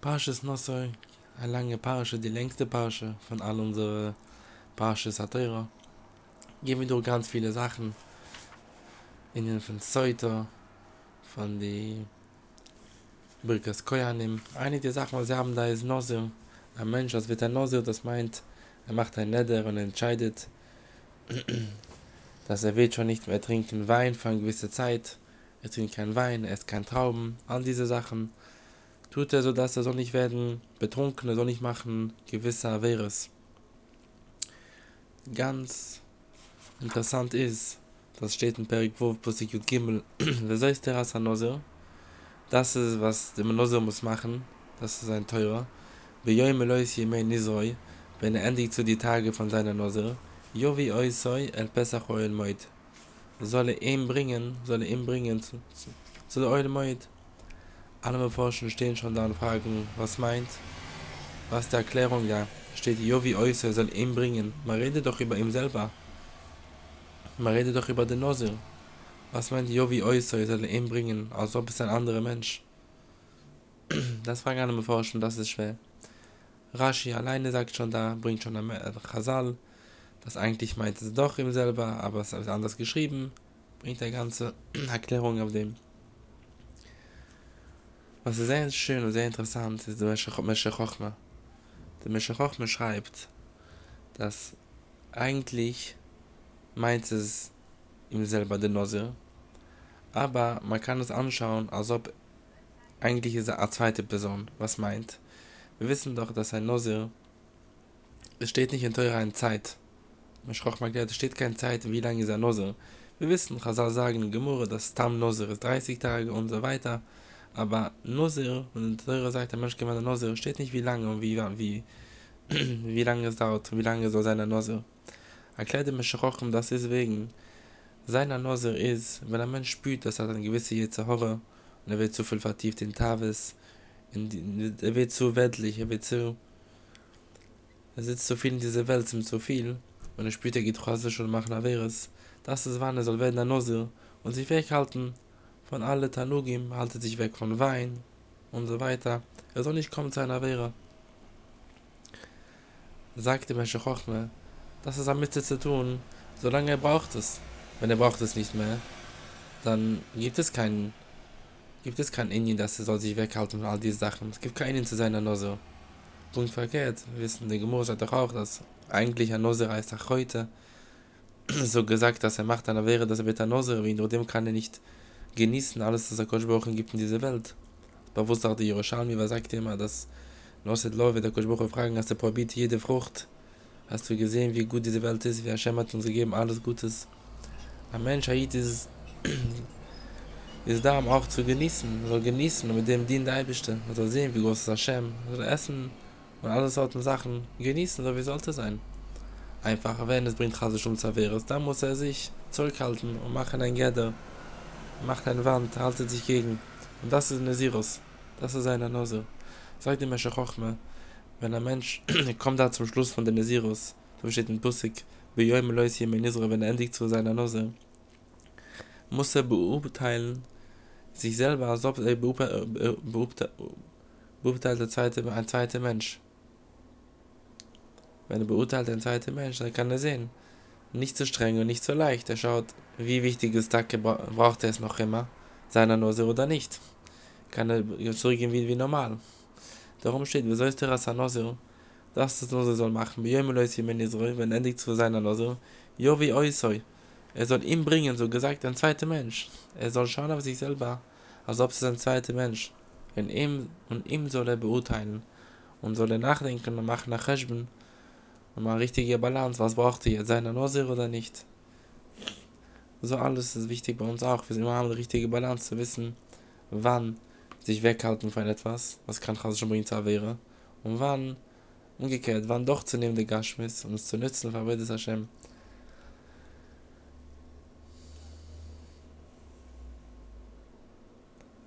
Parshas Nosoi, eine lange Parsche, die längste Parsche von all unsere Parshas Atera. Gehen wir durch ganz viele Sachen. In den von Zoyto, von die Birkas Koyanim. Einige der Sachen, was sie haben da ist Nosir. Ein Mensch, was wird ein Nosir, das meint, er macht ein Neder und entscheidet, dass er wird schon nicht mehr trinken Wein für eine gewisse Zeit. Er trinkt kein Wein, er isst kein Trauben, all diese Sachen. Tut er so, dass er soll nicht werden betrunken, er soll nicht machen gewisser Averes. Ganz interessant ist, das steht in Perik Wurf, Pusik soll ist der Rasa Nozer? Das ist, was der Nozer muss machen, das ist ein Teurer. Bei Joi Melois Yemei Nizroi, wenn er endigt zu die Tage von seiner Nozer, Jovi Oisoi El Pesach Oil Moit. Soll er ihm bringen, soll er ihm bringen zu, zu, zu der Oil Moit, alle mir forschen stehen schon da und fragen, was meint? Was der Erklärung ja? Steht jo wie äußer soll ihm bringen. Man redet doch über ihm selber. Man redet doch über den Nosir. Was meint jo wie äußer soll ihm bringen, als ob es ein anderer Mensch? Das fragen alle mir forschen, das ist schwer. Rashi alleine sagt schon da, bringt schon ein Chazal, das eigentlich meint es doch ihm selber, aber es ist anders geschrieben, bringt eine ganze Erklärung auf dem. Was ist sehr schön und sehr interessant, ist der Meshe Chochma. Der Meshe Chochma schreibt, dass eigentlich meint es ihm selber der Nose, aber man kann es anschauen, als ob eigentlich ist er eine zweite Person, was meint. Wir wissen doch, dass ein Nose, es steht nicht in teurer Zeit. Meshe Chochma erklärt, es steht keine Zeit, wie lange ist er Nose. Wir wissen, Chazal sagen in Gemurre, dass Tam Nose ist 30 Tage und so weiter, aber Nozir, der Teure sagt, der Mensch gemeint Nozir, steht nicht wie lange und wie, wie, wie lange es dauert, wie lange soll sein Nozir. Erklärt dem Meschachochem, das ist wegen, seiner Nozir ist, wenn ein Mensch spürt, dass er eine gewisse Jezehore, und er wird zu viel vertieft in Tavis, in die, er wird zu weltlich, er wird zu, er sitzt zu viel in dieser Welt, zum zu viel, und er spürt, er geht chosisch und macht Naveres, das ist wann er soll werden ein Nozir, und sich weghalten, von alle Tanugim, haltet sich weg von Wein und so weiter. Er soll nicht kommen zu einer Wehre. Sagt dem Meshe Chochme, das ist am Mitte zu tun, solange er braucht es. Wenn er braucht es nicht mehr, dann gibt es keinen gibt es kein Indien, dass er soll sich weghalten von all diese Sachen. Es gibt keinen zu seiner Nose. Punkt verkehrt. Wissen, der Gemur doch auch, dass eigentlich ein Nose reist auch heute so gesagt, dass er macht eine Wehre, dass er Nose, wie nur dem kann er nicht genießen alles, was der Koschbuch gibt in dieser Welt. Bewusst auch die Jerusalmi, was sagt immer, dass Noset Love, der Koschbuch fragen, hast du probiert jede Frucht? Hast du gesehen, wie gut diese Welt ist, wie Hashem hat uns gegeben, alles Gutes? Ein Mensch, Haid, ist, ist da, um auch zu genießen, soll genießen und mit dem Dien der Eibischte, soll sehen, wie groß ist Hashem, soll essen und alle sorten Sachen genießen, so wie sollte sein. Einfach, wenn es bringt Chasisch um Zaveres, dann muss er sich zurückhalten und machen ein Geder, macht eine Wand, haltet sich gegen. Und das ist Nesirus. Das ist eine Nose. Sagt die Meshe wenn ein Mensch kommt da zum Schluss von der Nesirus, so steht in Pusik, wie Joim Lois hier in Israel, wenn er endigt zu seiner Nose, muss er beurteilen, sich selber, als ob er beurteilt, beurteilt der zweite, ein zweiter Mensch. Wenn er beurteilt ein zweiter Mensch, dann kann er sehen, nicht so streng und nicht so leicht. Er schaut, wie wichtig ist Tag braucht er es noch immer, seiner Nose oder nicht. Kann er zurückgehen wie, wie normal. Darum steht, wie soll es der Rasa Nose, das das Nose soll machen, wie in Israel, wenn endlich zu seiner Nose, jo wie Oisoi. Er soll ihm bringen, so gesagt, ein zweiter Mensch. Er soll schauen auf sich selber, als ob es ein zweiter Mensch. Und ihm, und ihm soll er beurteilen. Und soll er nachdenken und machen nach Heshben, und mal richtige Balance, was braucht ihr jetzt, seine Nosir oder nicht? So alles ist wichtig bei uns auch, wir immer haben eine richtige Balance zu wissen, wann sich weghalten von etwas, was kann Chas schon bringen zu wäre, und wann, umgekehrt, wann doch zu nehmen der Gashmis, um es zu nützen, Avodah Hashem.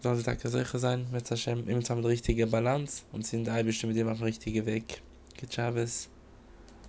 Sollen sie da sicher sein, mit Hashem, immer die richtige Balance, und sind da bestimmt immer auf dem richtigen Weg. Geht Shabbos.